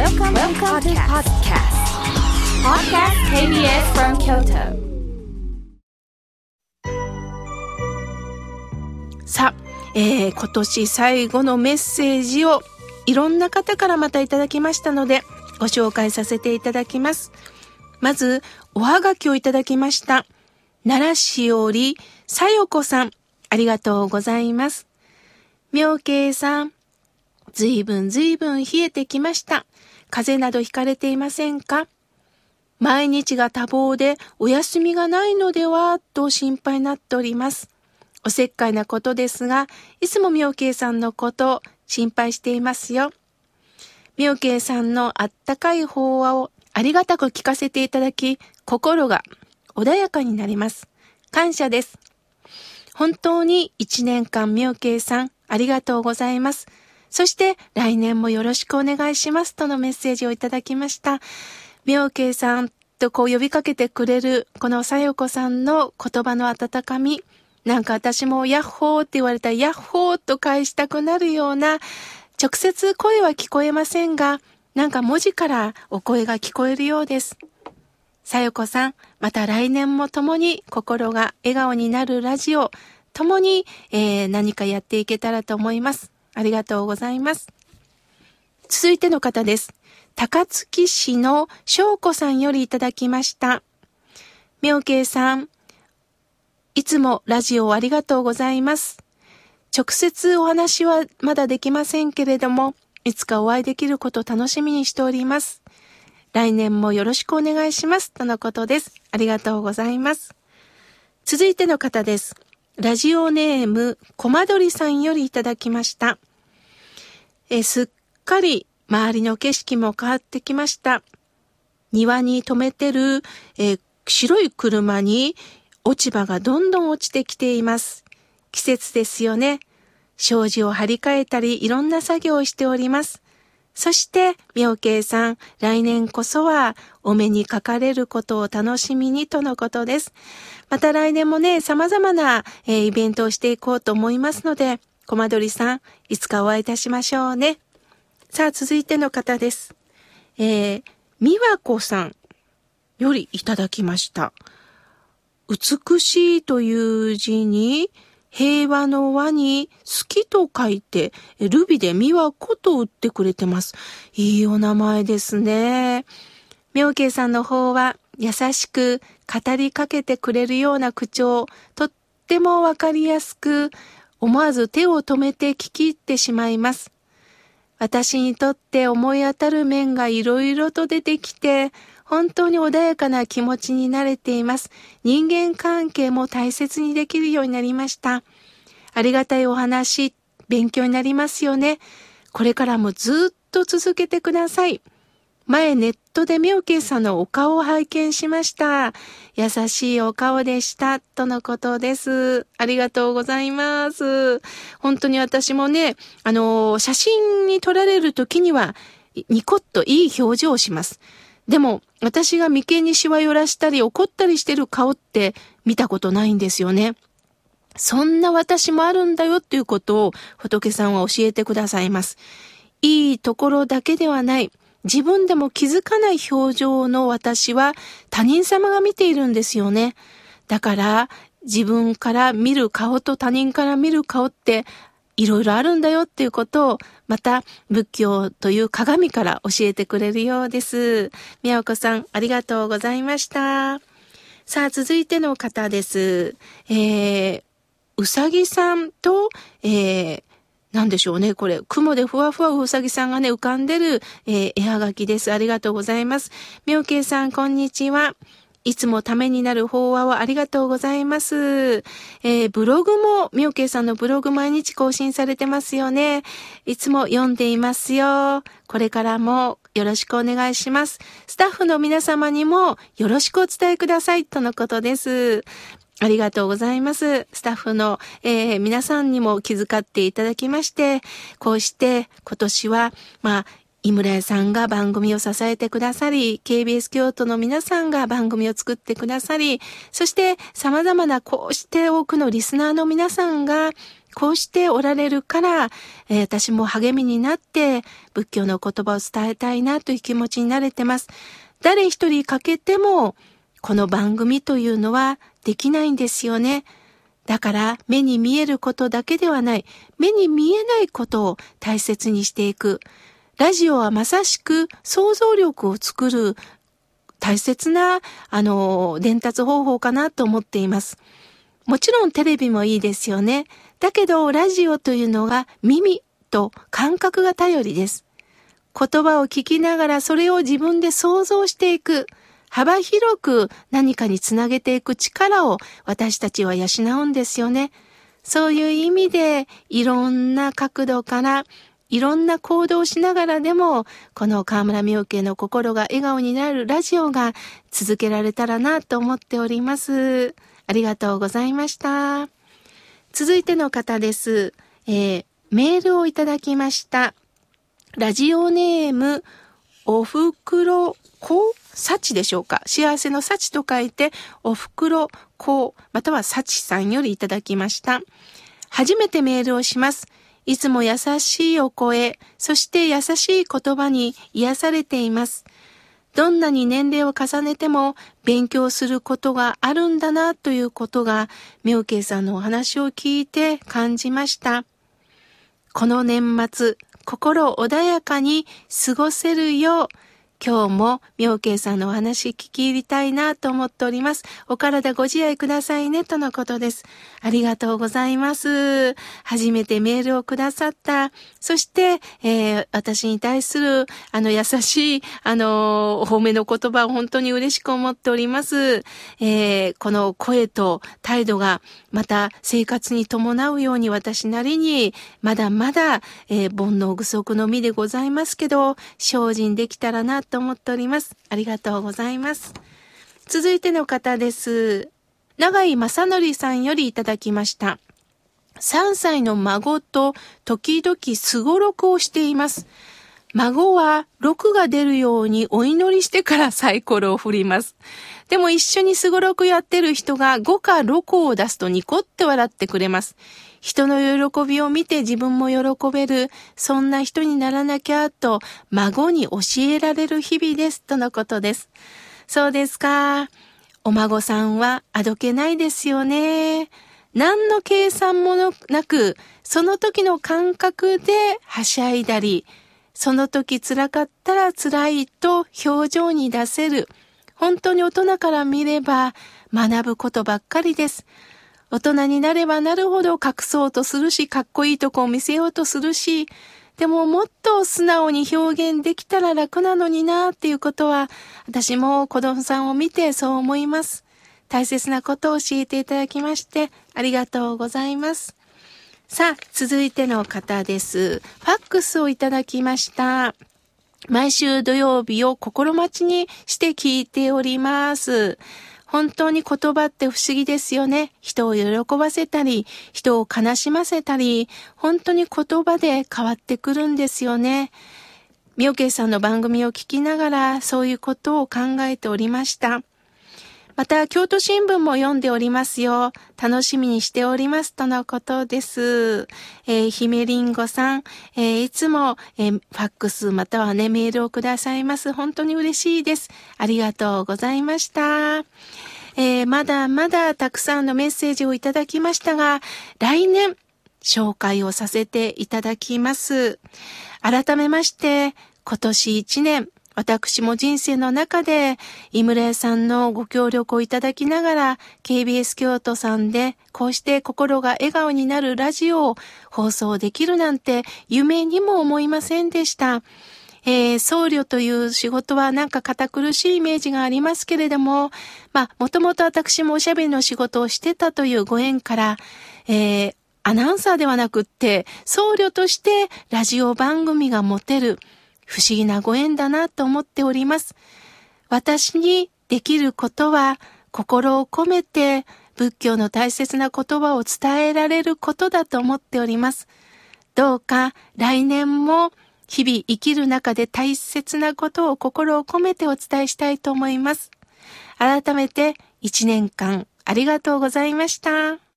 Welcome, Welcome to podcast. Podcast KBS from Kyoto. さあ、えー、今年最後のメッセージをいろんな方からまたいただきましたので、ご紹介させていただきます。まず、おはがきをいただきました。奈良市より、さよこさん、ありがとうございます。妙慶さん、ずいぶんずいぶん冷えてきました。風邪などひかれていませんか？毎日が多忙でお休みがないのでは？と心配になっております。おせっかいなことですが、いつも妙慶さんのこと心配していますよ。妙慶さんのあったかい法話をありがたく聞かせていただき、心が穏やかになります。感謝です。本当に一年間妙慶さん、ありがとうございます。そして来年もよろしくお願いしますとのメッセージをいただきました。妙慶さんとこう呼びかけてくれるこのさよこさんの言葉の温かみ、なんか私もヤッホーって言われたヤッホーと返したくなるような、直接声は聞こえませんが、なんか文字からお声が聞こえるようです。さよこさん、また来年も共に心が笑顔になるラジオ、共に、えー、何かやっていけたらと思います。ありがとうございます。続いての方です。高槻市の翔子さんよりいただきました。妙慶さん、いつもラジオをありがとうございます。直接お話はまだできませんけれども、いつかお会いできることを楽しみにしております。来年もよろしくお願いします。とのことです。ありがとうございます。続いての方です。ラジオネーム、コマドリさんよりいただきました。えすっかり周りの景色も変わってきました。庭に止めてる、え白い車に落ち葉がどんどん落ちてきています。季節ですよね。障子を張り替えたり、いろんな作業をしております。そして、妙慶さん、来年こそはお目にかかれることを楽しみにとのことです。また来年もね、様々な、えー、イベントをしていこうと思いますので、コマドリさん、いつかお会いいたしましょうね。さあ、続いての方です。えー、みわこさんよりいただきました。美しいという字に、平和の輪に好きと書いて、ルビで美和子と打ってくれてます。いいお名前ですね。妙慶さんの方は優しく語りかけてくれるような口調、とってもわかりやすく、思わず手を止めて聞き入ってしまいます。私にとって思い当たる面がいろいろと出てきて、本当に穏やかな気持ちになれています。人間関係も大切にできるようになりました。ありがたいお話、勉強になりますよね。これからもずっと続けてください。前ネットで妙慶さんのお顔を拝見しました。優しいお顔でした。とのことです。ありがとうございます。本当に私もね、あの、写真に撮られる時には、ニコッといい表情をします。でも、私が眉間にしわ寄らしたり怒ったりしてる顔って見たことないんですよね。そんな私もあるんだよっていうことを仏さんは教えてくださいます。いいところだけではない。自分でも気づかない表情の私は他人様が見ているんですよね。だから自分から見る顔と他人から見る顔っていろいろあるんだよっていうことを、また仏教という鏡から教えてくれるようです。宮子さん、ありがとうございました。さあ、続いての方です。えー、うさぎさんと、えー、なんでしょうね。これ、雲でふわふわうさぎさんがね、浮かんでる、えー、絵はがきです。ありがとうございます。妙慶さん、こんにちは。いつもためになる法話をありがとうございます。えー、ブログも、みょうけいさんのブログ毎日更新されてますよね。いつも読んでいますよ。これからもよろしくお願いします。スタッフの皆様にもよろしくお伝えくださいとのことです。ありがとうございます。スタッフの、えー、皆さんにも気遣っていただきまして、こうして今年は、まあ、井村屋さんが番組を支えてくださり、KBS 京都の皆さんが番組を作ってくださり、そして様々なこうして多くのリスナーの皆さんがこうしておられるから、えー私も励みになって仏教の言葉を伝えたいなという気持ちになれてます。誰一人欠けても、この番組というのはできないんですよね。だから目に見えることだけではない、目に見えないことを大切にしていく。ラジオはまさしく想像力を作る大切な、あの、伝達方法かなと思っています。もちろんテレビもいいですよね。だけど、ラジオというのが耳と感覚が頼りです。言葉を聞きながらそれを自分で想像していく。幅広く何かにつなげていく力を私たちは養うんですよね。そういう意味でいろんな角度からいろんな行動をしながらでも、この河村明慶の心が笑顔になるラジオが続けられたらなと思っております。ありがとうございました。続いての方です。えーメールをいただきました。ラジオネーム、おふくろこ幸でしょうか？幸せの幸と書いて、おふくろこうまたは幸さんよりいただきました。初めてメールをします。いつも優しいお声、そして優しい言葉に癒されています。どんなに年齢を重ねても勉強することがあるんだなということが、妙慶さんのお話を聞いて感じました。この年末、心穏やかに過ごせるよう、今日も妙慶さんのお話聞き入りたいなと思っております。お体ご自愛くださいねとのことです。ありがとうございます。初めてメールをくださった。そして、えー私に対する、あの、優しい、あの、お褒めの言葉を本当に嬉しく思っております。えーこの声と態度が、また生活に伴うように私なりに、まだまだ、えー煩悩具足の身でございますけど、精進できたらなとと思っております。ありがとうございます。続いての方です。長井正則さんよりいただきました。3歳の孫と時々すごろくをしています。孫は6が出るようにお祈りしてからサイコロを振ります。でも一緒にすごろくやってる人が5か6を出すとニコって笑ってくれます。人の喜びを見て自分も喜べる、そんな人にならなきゃと孫に教えられる日々です、とのことです。そうですか。お孫さんはあどけないですよね。何の計算もなく、その時の感覚ではしゃいだり、その時辛かったら辛いと表情に出せる。本当に大人から見れば学ぶことばっかりです。大人になればなるほど隠そうとするし、かっこいいとこを見せようとするし、でももっと素直に表現できたら楽なのになっていうことは、私も子供さんを見てそう思います。大切なことを教えていただきまして、ありがとうございます。さあ、続いての方です。ファックスをいただきました。毎週土曜日を心待ちにして聞いております。本当に言葉って不思議ですよね。人を喜ばせたり、人を悲しませたり、本当に言葉で変わってくるんですよね。妙慶さんの番組を聞きながら、そういうことを考えておりました。また、京都新聞も読んでおりますよ。楽しみにしております。とのことです。えー、ひめりんごさん、えーいつも、えーファックスまたはね、メールをくださいます。本当に嬉しいです。ありがとうございました。えーまだまだたくさんのメッセージをいただきましたが、来年、紹介をさせていただきます。改めまして、今年一年、私も人生の中で、井村屋さんのご協力をいただきながら、KBS 京都さんで、こうして心が笑顔になるラジオを放送できるなんて、夢にも思いませんでした。えー僧侶という仕事はなんか堅苦しいイメージがありますけれども、まあ、もともと私もおしゃべりの仕事をしてたというご縁から、えーアナウンサーではなくって、僧侶としてラジオ番組が持てる、不思議なご縁だなと思っております。私にできることは、心を込めて仏教の大切な言葉を伝えられることだと思っております。どうか来年も日々生きる中で大切なことを心を込めてお伝えしたいと思います。改めて一年間ありがとうございました。